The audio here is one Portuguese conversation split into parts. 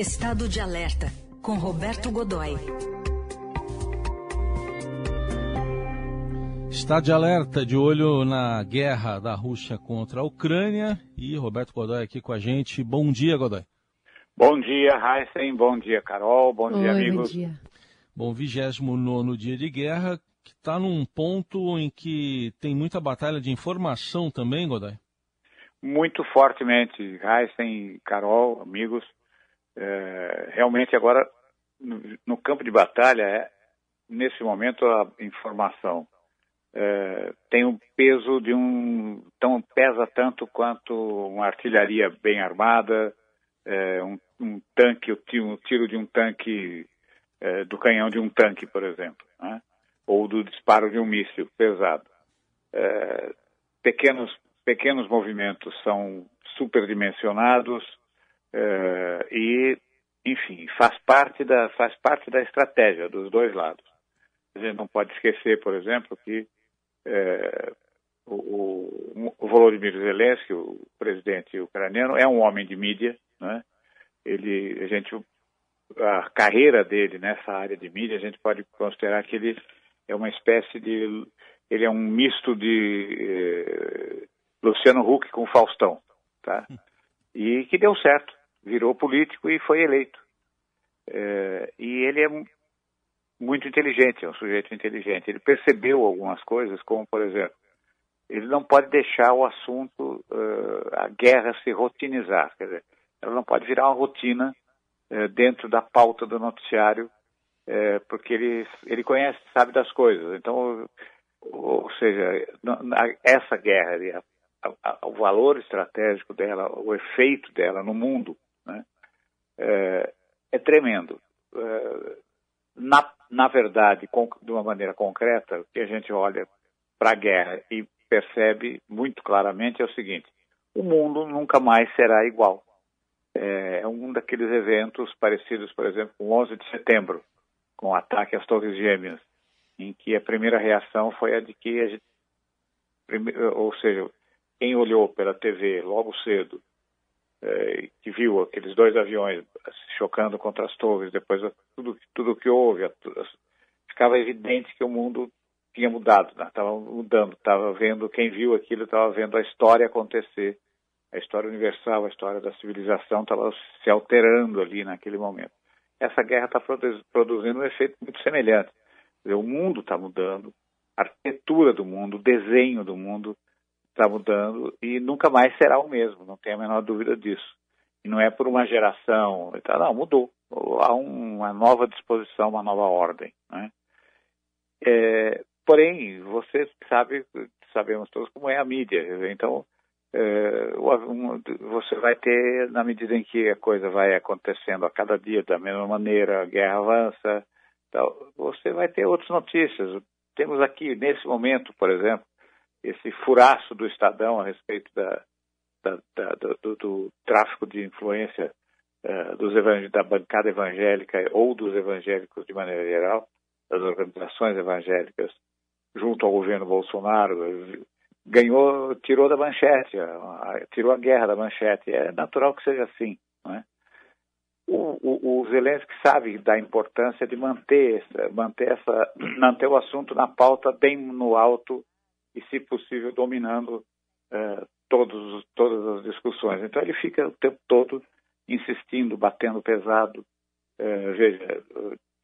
Estado de Alerta, com Roberto Godoy. Estado de alerta, de olho na guerra da Rússia contra a Ucrânia. E Roberto Godoy aqui com a gente. Bom dia, Godoy. Bom dia, Heisen. Bom dia, Carol. Bom Oi, dia, amigos. Bom dia. Bom, 29 dia de guerra, que está num ponto em que tem muita batalha de informação também, Godoy? Muito fortemente, Heisen, Carol, amigos. É, realmente agora, no, no, campo de batalha, é, nesse momento, a informação é, tem um peso de um... Então, pesa tanto quanto uma artilharia bem armada, é, um, um, tanque, o tiro, de um tanque, é, do canhão de um tanque, por exemplo. Né? ou do disparo de um míssil pesado. Pequenos, pequenos movimentos são superdimensionados é, e, enfim, faz parte, da, faz parte da estratégia dos dois lados. A gente não pode esquecer, por exemplo, que é, o, o Volodymyr Zelensky, o presidente ucraniano, é um homem de mídia, né? Ele, a gente, a carreira dele nessa área de mídia, a gente pode considerar que ele é uma espécie de. Ele é um misto de eh, Luciano Huck com Faustão, tá? E que deu certo, virou político e foi eleito. É, e ele é muito inteligente, é um sujeito inteligente. Ele percebeu algumas coisas, como por exemplo, ele não pode deixar o assunto, uh, a guerra se rotinizar, quer dizer, ela não pode virar uma rotina uh, dentro da pauta do noticiário é, porque ele, ele conhece, sabe das coisas. Então, ou seja, essa guerra, o valor estratégico dela, o efeito dela no mundo, né, é, é, tremendo. É, na, na verdade, com, de uma maneira concreta, o que a gente olha para a guerra e percebe muito claramente é o seguinte: o mundo nunca mais será igual. É, é um daqueles eventos parecidos, por exemplo, com o 11 de setembro, com o ataque às Torres Gêmeas, em que a primeira reação foi a de que, a gente, ou seja, quem olhou pela TV logo cedo, é, que viu aqueles dois aviões se chocando contra as torres, depois tudo tudo que houve, ficava evidente que o mundo tinha mudado, estava né? mudando, estava vendo quem viu aquilo estava vendo a história acontecer, a história universal, a história da civilização estava se alterando ali naquele momento essa guerra está produzindo um efeito muito semelhante. o mundo está mudando, a arquitetura do mundo, o desenho do mundo está mudando e nunca mais será o mesmo, não tenho a menor dúvida disso. E não é por uma geração, não, mudou. Há uma nova disposição, uma nova ordem. Né? É, porém, você sabe, sabemos todos como é a mídia. Então, é, você vai ter, na medida em que a coisa vai acontecendo a cada dia da mesma maneira, a guerra avança, tal, você vai ter outras notícias. Temos aqui, nesse momento, por exemplo, esse furaço do Estadão a respeito da, da, da, do, do, tráfico de influência uh, dos da bancada evangélica ou dos evangélicos de maneira geral, das organizações evangélicas, junto ao governo Bolsonaro, ganhou, tirou da manchete, tirou a guerra da manchete. É natural que seja assim. Não é? o, o, o Zelensky sabe da importância de manter, manter, essa, manter o assunto na pauta bem no alto e, se possível, dominando é, todos, todas as discussões. Então ele fica o tempo todo insistindo, batendo pesado. É, veja,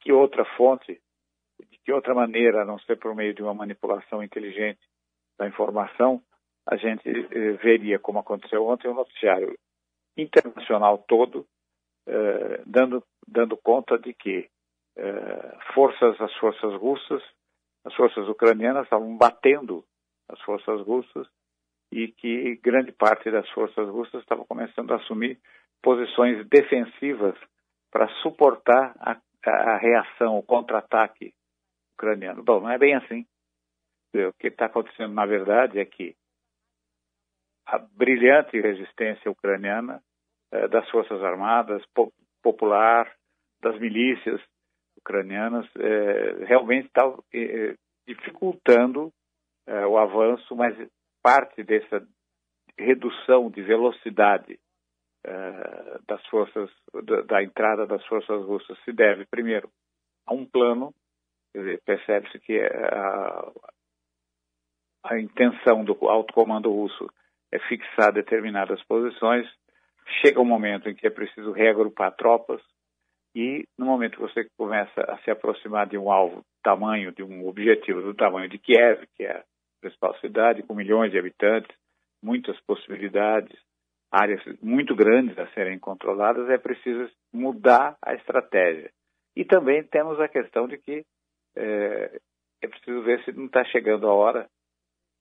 que outra fonte, de que outra maneira, a não ser por meio de uma manipulação inteligente, da informação, a gente eh, veria, como aconteceu ontem, o um noticiário internacional todo dando, dando conta de que forças, as forças russas, as forças ucranianas estavam batendo as forças russas e que grande parte das forças russas estava começando a assumir posições defensivas para suportar a, a reação, o contra-ataque ucraniano. Bom, não é bem assim. O que está acontecendo, na verdade, é que a brilhante resistência ucraniana eh, das Forças Armadas, po popular, das milícias ucranianas, eh, realmente está dificultando eh, o avanço, mas parte dessa redução de velocidade uh, das forças, da, da, entrada das forças russas se deve, primeiro, a um plano, percebe-se que a, a intenção do alto comando russo é fixar determinadas posições, chega um momento em que é preciso reagrupar tropas, e no momento que você começa a se aproximar de um alvo tamanho, de um objetivo do tamanho de Kiev, que é principal cidade, com milhões de habitantes, muitas possibilidades, áreas muito grandes a serem controladas, é preciso mudar a estratégia. E também temos a questão de que é, é preciso ver se não está chegando a hora,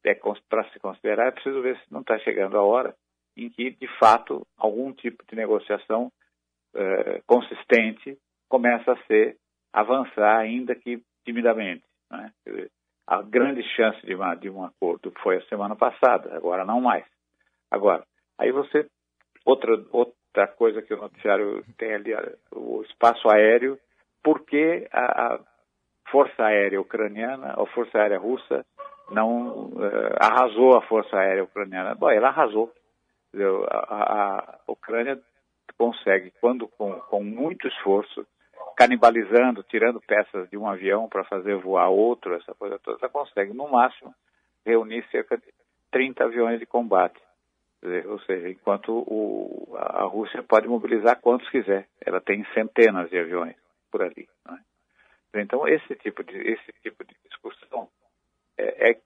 é, para se considerar, é preciso ver se não está chegando a hora em que, de fato, algum tipo de negociação é, consistente começa a ser avançar, ainda que timidamente. Né? A grande chance de, uma, de um acordo foi a semana passada, agora não mais. Agora, aí você. Outra, outra coisa que o noticiário tem ali, o espaço aéreo, porque a, a Força Aérea Ucraniana, a Força Aérea Russa, não uh, arrasou a Força Aérea Ucraniana. Bom, ela arrasou. A, a, a Ucrânia consegue, quando com, com muito esforço, canibalizando, tirando peças de um avião para fazer voar outro, essa coisa toda, ela consegue, no máximo, reunir cerca de 30 aviões de combate. Ou seja, enquanto o, a Rússia pode mobilizar quantos quiser. Ela tem centenas de aviões por ali. É? Então, esse tipo de, esse tipo de discussão é, é,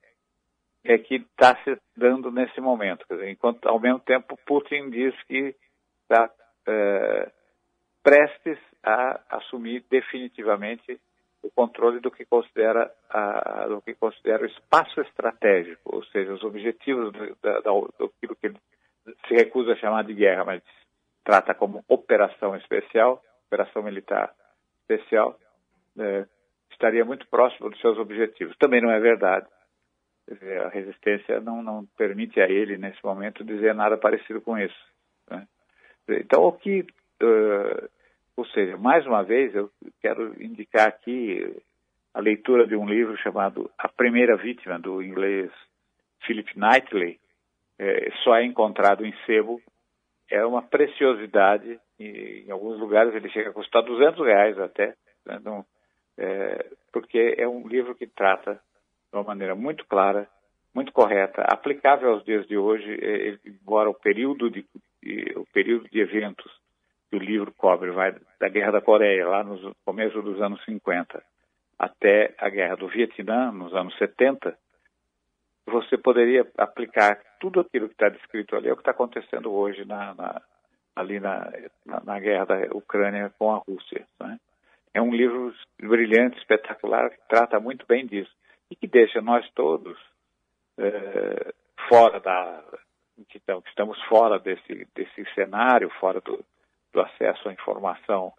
é que está se dando nesse momento. Dizer, enquanto, ao mesmo tempo, Putin diz que está é, prestes a assumir definitivamente o controle do que considera a, do que considera o espaço estratégico, ou seja, os objetivos do, da, do, que ele se recusa a chamar de guerra, mas trata como operação especial, operação militar especial, é, estaria muito próximo dos seus objetivos. Também não é verdade. A resistência não, não permite a ele, nesse momento, dizer nada parecido com isso. Né? Então, o que uh, seja, mais uma vez, eu quero indicar aqui a leitura de um livro chamado A Primeira Vítima, do inglês Philip Knightley, é, só é encontrado em sebo, é uma preciosidade, e em alguns lugares ele chega a custar 200 reais até, né? então, é, porque é um livro que trata de uma maneira muito clara, muito correta, aplicável aos dias de hoje, é, embora o período de, o período de eventos que o livro cobre, vai da Guerra da Coreia, lá no começo dos anos 50, até a Guerra do Vietnã, nos anos 70, você poderia aplicar tudo aquilo que está descrito ali, é o que está acontecendo hoje na, na, ali na, na, guerra da Ucrânia com a Rússia. Né? É um livro brilhante, espetacular, que trata muito bem disso e que deixa nós todos é, fora da. Que estamos fora desse, desse cenário, fora do, do acesso à informação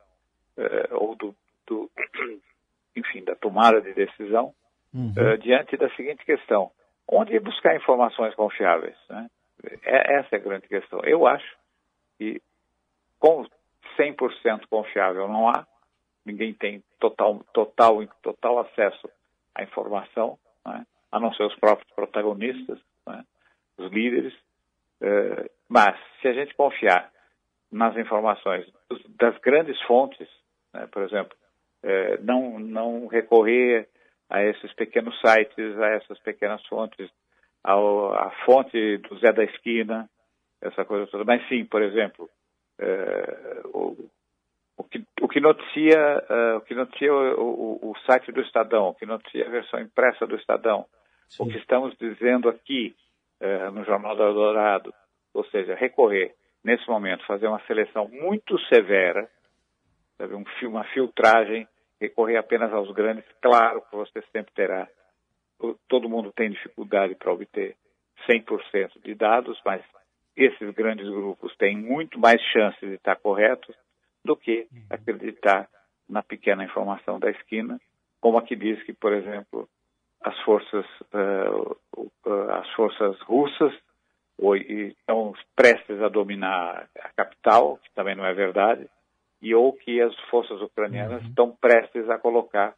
eh, ou do, do, enfim, da tomada de decisão, uhum. eh, diante da seguinte questão: onde buscar informações confiáveis? Né? É, essa é a grande questão. Eu acho que com 100% confiável não há, ninguém tem total, total, total acesso à informação, né? a não ser os próprios protagonistas, né? os líderes. Eh, mas se a gente confiar nas informações das grandes fontes, né? por exemplo, é, não, não recorrer a esses pequenos sites, a essas pequenas fontes, ao, a fonte do Zé da Esquina, essa coisa toda. Mas sim, por exemplo, é, o, o, que, o que noticia, uh, o, que noticia o, o, site do Estadão, o que noticia a versão impressa do Estadão, sim. o que estamos dizendo aqui uh, no Jornal do Eldorado, ou seja, recorrer nesse momento, fazer uma seleção muito severa, sabe, um, uma filtragem, recorrer apenas aos grandes, claro que você sempre terá, todo mundo tem dificuldade para obter 100% de dados, mas esses grandes grupos têm muito mais chances de estar corretos do que uhum. acreditar na pequena informação da esquina, como aqui diz que, por exemplo, as forças, uh, uh, as forças russas ou estão prestes a dominar a capital, que também não é verdade, e ou que as forças ucranianas uhum. estão prestes a colocar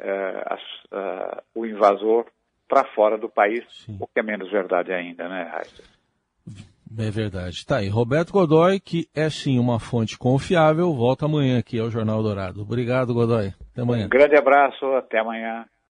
uh, uh, o invasor para fora do país, Sim. o que é menos verdade ainda, né, Heisen? É verdade. Tá aí. Roberto Godoy, que é sim uma fonte confiável, volta amanhã aqui ao Jornal Dourado. Obrigado, Godoy. Até amanhã. Um grande abraço, até amanhã.